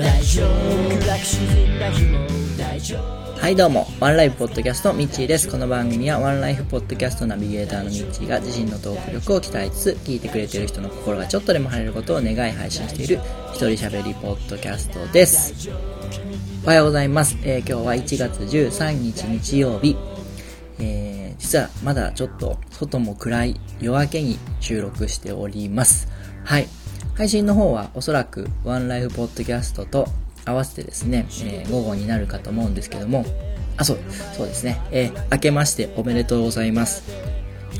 大丈夫暗く沈んだ日も大丈夫はいどうも、ワンライフポッドキャストミッチーです。この番組はワンライフポッドキャストナビゲーターのミッチーが自身のトーク力を鍛えつつ、聞いてくれている人の心がちょっとでも晴れることを願い配信している一人喋りポッドキャストです。おはようございます。えー、今日は1月13日日曜日。えー、実はまだちょっと外も暗い夜明けに収録しております。はい。配信の方はおそらくワンライフポッドキャストと合わせてですね、えー、午後になるかと思うんですけども、あ、そう、そうですね、えー、明けましておめでとうございます。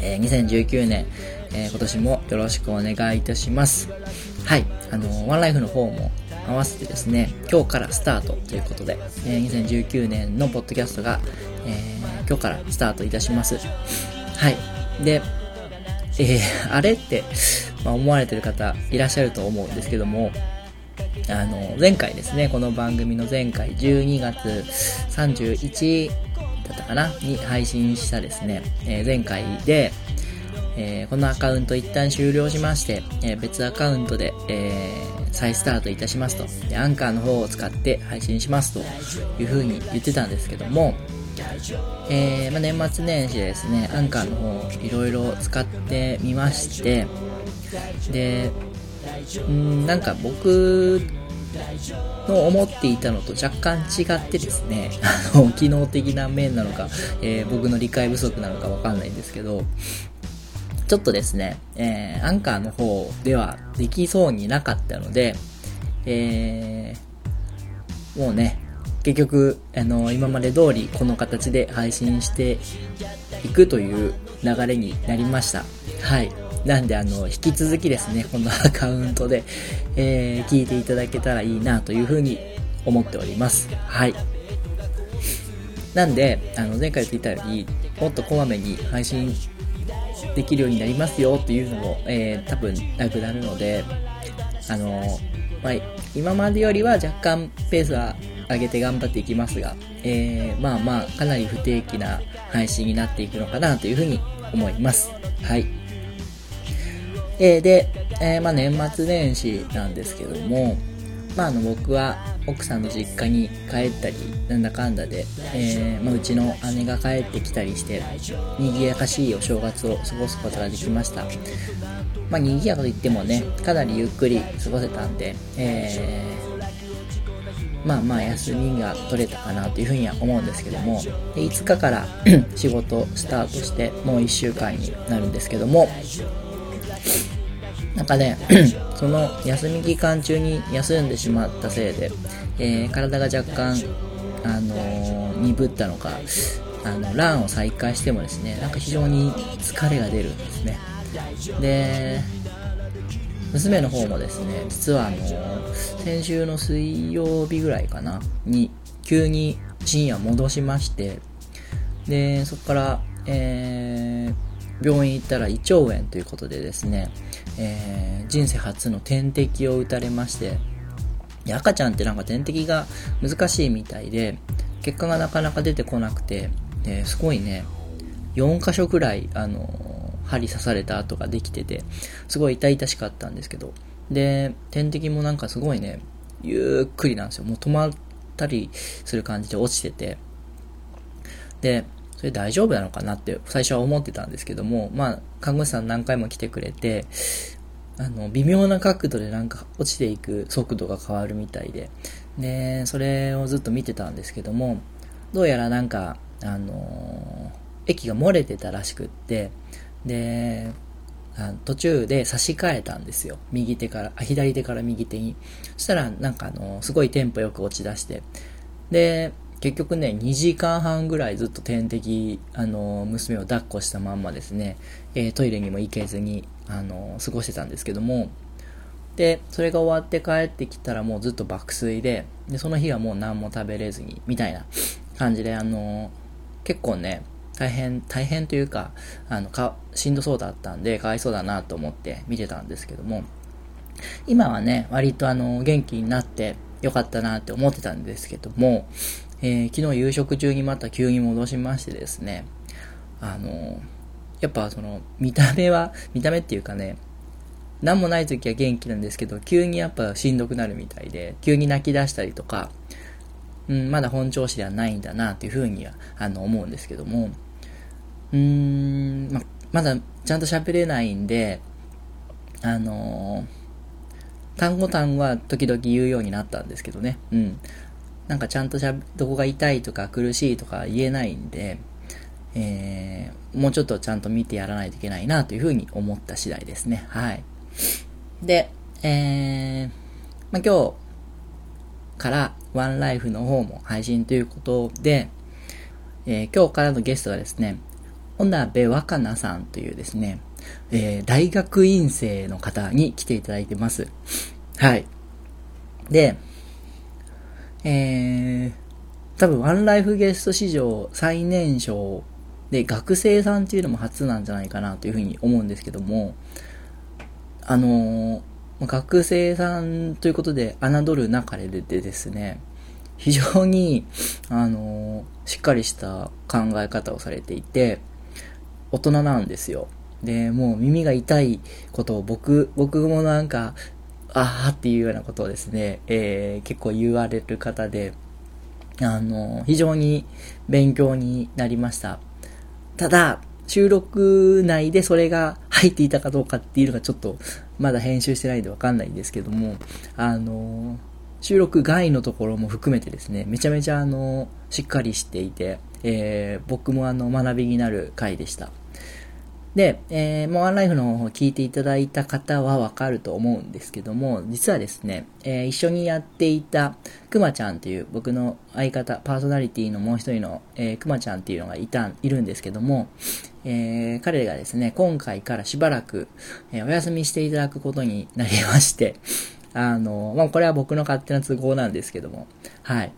えー、2019年、え、今年もよろしくお願いいたします。はい、あの、ワンライフの方も合わせてですね、今日からスタートということで、え、2019年のポッドキャストが、えー、今日からスタートいたします。はい。で、え、あれって、まあ、思われてる方いらっしゃると思うんですけども、あの、前回ですね、この番組の前回12月31だったかなに配信したですね、えー、前回で、えー、このアカウント一旦終了しまして、えー、別アカウントで、え再スタートいたしますと、アンカーの方を使って配信しますという風に言ってたんですけども、え、まあ、年末年始でですね、アンカーの方いろいろ使ってみまして、でう、んなんか僕の思っていたのと若干違ってですね、あの、機能的な面なのか、えー、僕の理解不足なのかわかんないんですけど、ちょっとですね、えー、アンカーの方ではできそうになかったので、えー、もうね、結局、あの、今まで通りこの形で配信していくという流れになりました。はい。なんで、あの、引き続きですね、このアカウントで、えー、聞いていただけたらいいなというふうに思っております。はい。なんで、あの、前回言っていたように、もっとこまめに配信できるようになりますよっていうのも、えー、多分なくなるので、あの、まあ、今までよりは若干ペースは上げて頑張っていきますが、えー、まあまあ、かなり不定期な配信になっていくのかなというふうに思います。はい。えー、で、えー、まあ年末年始なんですけども、まああの僕は奥さんの実家に帰ったり、なんだかんだで、えー、まあ、うちの姉が帰ってきたりして、賑やかしいお正月を過ごすことができました。まあ賑やかといってもね、かなりゆっくり過ごせたんで、えー、まあまあ休みが取れたかなというふうには思うんですけども、で5日から 仕事スタートしてもう1週間になるんですけども、なんかね、その休み期間中に休んでしまったせいで、えー、体が若干、あのー、鈍ったのか、あの、ランを再開してもですね、なんか非常に疲れが出るんですね。で、娘の方もですね、実はあのー、先週の水曜日ぐらいかな、に、急に深夜戻しまして、で、そこから、えー、病院行ったら胃腸炎ということでですね、えー、人生初の点滴を打たれまして、赤ちゃんってなんか点滴が難しいみたいで、結果がなかなか出てこなくて、え、すごいね、4箇所くらい、あのー、針刺された跡ができてて、すごい痛々しかったんですけど、で、点滴もなんかすごいね、ゆっくりなんですよ。もう止まったりする感じで落ちてて、で、それ大丈夫なのかなって最初は思ってたんですけども、まあ、看護師さん何回も来てくれて、あの、微妙な角度でなんか落ちていく速度が変わるみたいで、で、それをずっと見てたんですけども、どうやらなんか、あのー、液が漏れてたらしくって、で、途中で差し替えたんですよ。右手から、あ、左手から右手に。そしたら、なんかあのー、すごいテンポよく落ち出して、で、結局ね、2時間半ぐらいずっと点滴、あの、娘を抱っこしたまんまですね、えー、トイレにも行けずに、あの、過ごしてたんですけども、で、それが終わって帰ってきたらもうずっと爆睡で、で、その日はもう何も食べれずに、みたいな感じで、あの、結構ね、大変、大変というか、あの、か、しんどそうだったんで、かわいそうだなと思って見てたんですけども、今はね、割とあの、元気になってよかったなって思ってたんですけども、えー、昨日夕食中にまた急に戻しましてですね、あの、やっぱその、見た目は、見た目っていうかね、何もない時は元気なんですけど、急にやっぱしんどくなるみたいで、急に泣き出したりとか、うん、まだ本調子ではないんだなというふうには、あの、思うんですけども、うーん、ま、まだちゃんと喋れないんで、あのー、単語単語は時々言うようになったんですけどね。うん。なんかちゃんとしゃどこが痛いとか苦しいとか言えないんで、えー、もうちょっとちゃんと見てやらないといけないなというふうに思った次第ですね。はい。で、えー、まあ、今日からワンライフの方も配信ということで、えー、今日からのゲストはですね、小鍋若菜さんというですね、えー、大学院生の方に来ていただいてます。はい。で、えー、多分ワンライフゲスト史上最年少で学生さんっていうのも初なんじゃないかなというふうに思うんですけども、あのー、学生さんということで侮るなかれでですね、非常に、あのー、しっかりした考え方をされていて、大人なんですよ。で、もう耳が痛いことを僕、僕もなんか、ああっていうようなことをですね、えー、結構言われる方で、あの、非常に勉強になりました。ただ、収録内でそれが入っていたかどうかっていうのがちょっと、まだ編集してないんでわかんないんですけども、あの、収録外のところも含めてですね、めちゃめちゃあの、しっかりしていて、えー、僕もあの、学びになる回でした。で、えー、もうワンライフの方を聞いていただいた方はわかると思うんですけども、実はですね、えー、一緒にやっていたくまちゃんという僕の相方、パーソナリティのもう一人の、えー、くまちゃんっていうのがいた、いるんですけども、えー、彼がですね、今回からしばらく、えー、お休みしていただくことになりまして、あの、まあ、これは僕の勝手な都合なんですけども、はい。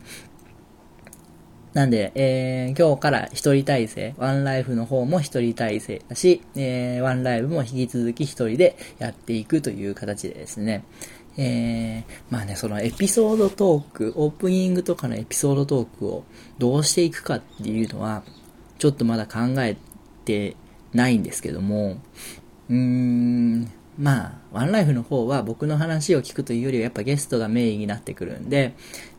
なんで、えー、今日から一人体制、ワンライフの方も一人体制だし、えー、ワンライブも引き続き一人でやっていくという形でですね、えー、まあね、そのエピソードトーク、オープニングとかのエピソードトークをどうしていくかっていうのは、ちょっとまだ考えてないんですけども、うーん、まあ、ワンライフの方は僕の話を聞くというよりはやっぱゲストがメインになってくるんで、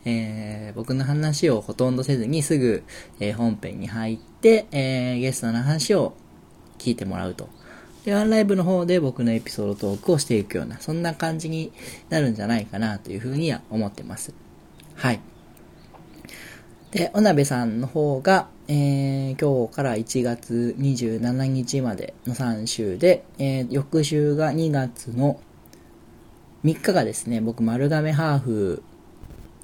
えー、僕の話をほとんどせずにすぐ、えー、本編に入って、えー、ゲストの話を聞いてもらうと。で、ワンライブの方で僕のエピソードトークをしていくような、そんな感じになるんじゃないかなというふうには思ってます。はい。で、お鍋さんの方が、えー、今日から1月27日までの3週で、えー、翌週が2月の3日がですね、僕丸亀ハーフ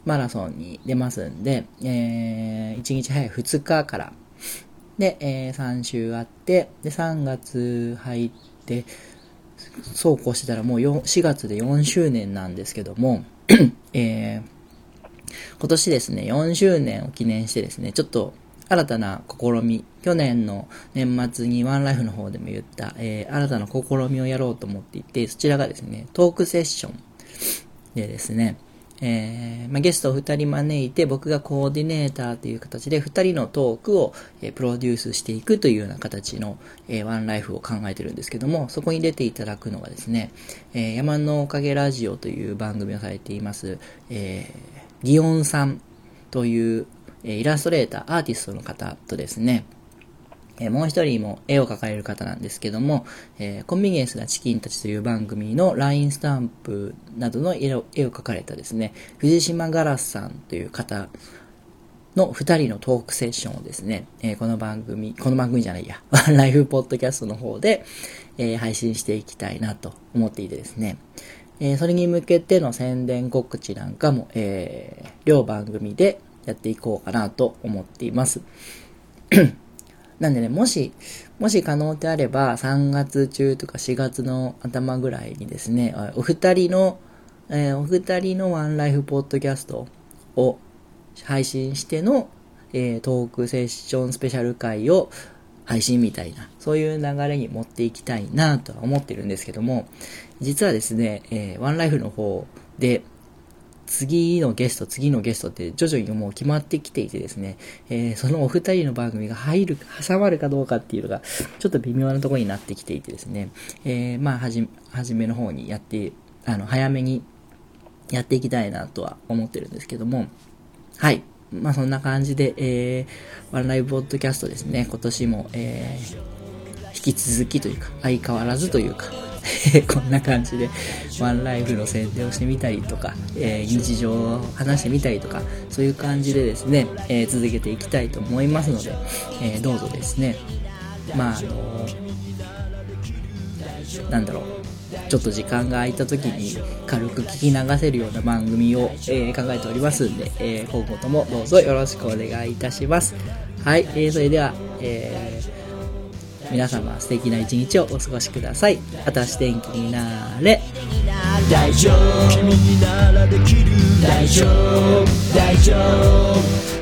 マラソンに出ますんで、えー、1日早い2日から、で、えー、3週あって、で、3月入って、そうこうしてたらもう4月で4周年なんですけども、えー、今年ですね、4周年を記念してですね、ちょっと新たな試み、去年の年末にワンライフの方でも言った、えー、新たな試みをやろうと思っていて、そちらがですね、トークセッションでですね、えー、まあ、ゲストを2人招いて、僕がコーディネーターという形で2人のトークを、え、プロデュースしていくというような形の、えー、ワンライフを考えてるんですけども、そこに出ていただくのがですね、え山のおかげラジオという番組をされています、えギオンさんという、えイラストレーター、アーティストの方とですね、えもう一人も絵を描かれる方なんですけども、えー、コンビニエンスなチキンたちという番組の LINE スタンプなどの絵を絵を描かれたですね、藤島ガラスさんという方の二人のトークセッションをですね、えー、この番組、この番組じゃないや、ワ ンライフポッドキャストの方で、えー、配信していきたいなと思っていてですね、えそれに向けての宣伝告知なんかも、え両番組でやっていこうかなと思っています。なんでね、もし、もし可能であれば、3月中とか4月の頭ぐらいにですね、お二人の、えー、お二人のワンライフポッドキャストを配信しての、えー、トークセッションスペシャル回を配信みたいな、そういう流れに持っていきたいなとは思ってるんですけども、実はですね、えー、ワンライフの方で、次のゲスト、次のゲストって徐々にもう決まってきていてですね、えー、そのお二人の番組が入る、挟まるかどうかっていうのが、ちょっと微妙なところになってきていてですね、えー、まあ、はじ、初めの方にやって、あの、早めにやっていきたいなとは思ってるんですけども、はい。まあそんな感じで、えー、ワンライブポッドキャストですね、今年も、えー、引き続きというか、相変わらずというか、こんな感じでワンライフの宣伝をしてみたりとか、えー、日常を話してみたりとか、そういう感じでですね、えー、続けていきたいと思いますので、えー、どうぞですね、まああのなんだろう、ちょっと時間が空いた時に軽く聞き流せるような番組を、え、考えておりますんで、え、今後ともどうぞよろしくお願いいたします。はい、えー、それでは、えー、皆様素敵な一日をお過ごしください。あたし天気になれ。大丈夫君にならできる大丈夫大丈夫